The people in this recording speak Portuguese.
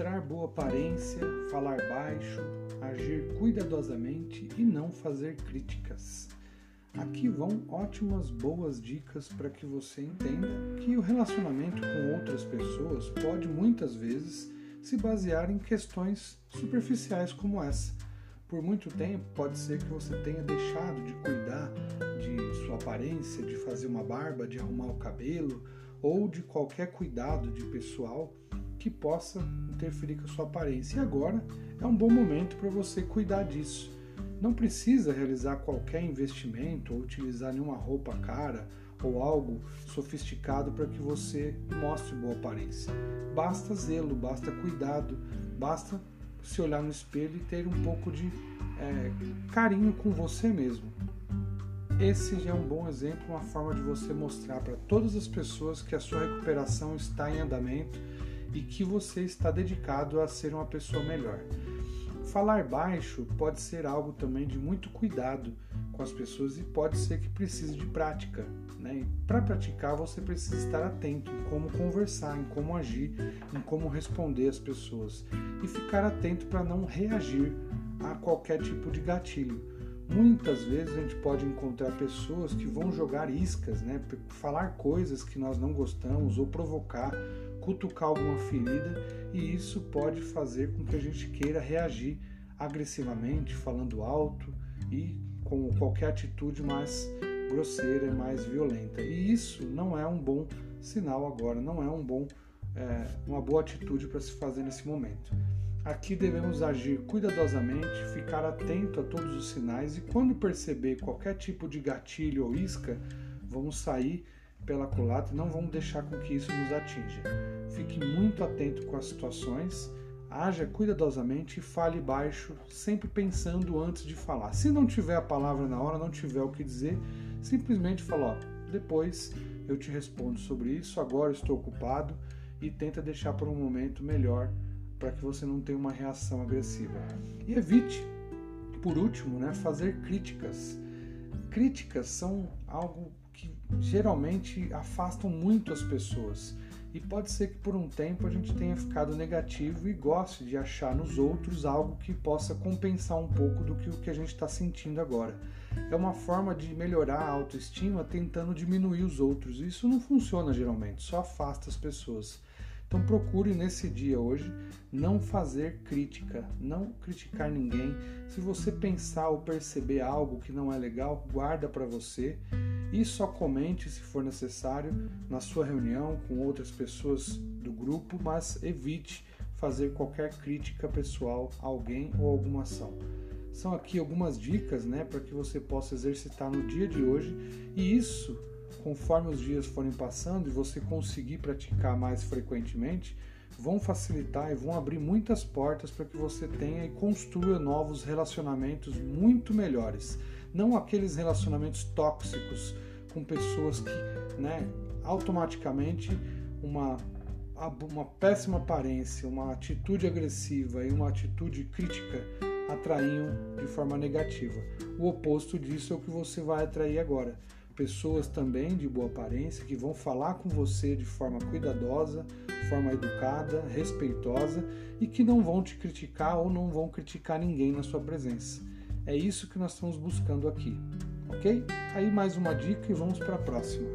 mostrar boa aparência, falar baixo, agir cuidadosamente e não fazer críticas. Aqui vão ótimas boas dicas para que você entenda que o relacionamento com outras pessoas pode muitas vezes se basear em questões superficiais como essa. Por muito tempo, pode ser que você tenha deixado de cuidar de sua aparência, de fazer uma barba, de arrumar o cabelo ou de qualquer cuidado de pessoal que possa interferir com a sua aparência. E agora é um bom momento para você cuidar disso não precisa realizar qualquer investimento ou utilizar nenhuma roupa cara ou algo sofisticado para que você mostre boa aparência. Basta zelo, basta cuidado, basta se olhar no espelho e ter um pouco de é, carinho com você mesmo. Esse já é um bom exemplo, uma forma de você mostrar para todas as pessoas que a sua recuperação está em andamento e que você está dedicado a ser uma pessoa melhor. Falar baixo pode ser algo também de muito cuidado com as pessoas e pode ser que precise de prática. Né? Para praticar, você precisa estar atento em como conversar, em como agir, em como responder às pessoas e ficar atento para não reagir a qualquer tipo de gatilho. Muitas vezes a gente pode encontrar pessoas que vão jogar iscas, né? falar coisas que nós não gostamos ou provocar cutucar alguma ferida e isso pode fazer com que a gente queira reagir agressivamente, falando alto e com qualquer atitude mais grosseira e mais violenta. E isso não é um bom sinal agora, não é um bom, é, uma boa atitude para se fazer nesse momento. Aqui devemos agir cuidadosamente, ficar atento a todos os sinais e quando perceber qualquer tipo de gatilho ou isca, vamos sair pela culatra, não vamos deixar com que isso nos atinja. Fique muito atento com as situações, haja cuidadosamente e fale baixo, sempre pensando antes de falar. Se não tiver a palavra na hora, não tiver o que dizer, simplesmente fala, ó, depois eu te respondo sobre isso, agora estou ocupado e tenta deixar por um momento melhor para que você não tenha uma reação agressiva. E evite, por último, né, fazer críticas. Críticas são algo que geralmente afastam muito as pessoas. E pode ser que por um tempo a gente tenha ficado negativo e goste de achar nos outros algo que possa compensar um pouco do que o que a gente está sentindo agora. É uma forma de melhorar a autoestima tentando diminuir os outros. Isso não funciona geralmente, só afasta as pessoas. Então procure nesse dia hoje não fazer crítica, não criticar ninguém. Se você pensar ou perceber algo que não é legal, guarda para você e só comente se for necessário na sua reunião com outras pessoas do grupo, mas evite fazer qualquer crítica pessoal a alguém ou alguma ação. São aqui algumas dicas, né, para que você possa exercitar no dia de hoje e isso, conforme os dias forem passando e você conseguir praticar mais frequentemente, vão facilitar e vão abrir muitas portas para que você tenha e construa novos relacionamentos muito melhores não aqueles relacionamentos tóxicos com pessoas que, né, automaticamente uma uma péssima aparência, uma atitude agressiva e uma atitude crítica atraíam de forma negativa. O oposto disso é o que você vai atrair agora. Pessoas também de boa aparência que vão falar com você de forma cuidadosa, forma educada, respeitosa e que não vão te criticar ou não vão criticar ninguém na sua presença. É isso que nós estamos buscando aqui, ok? Aí mais uma dica e vamos para a próxima.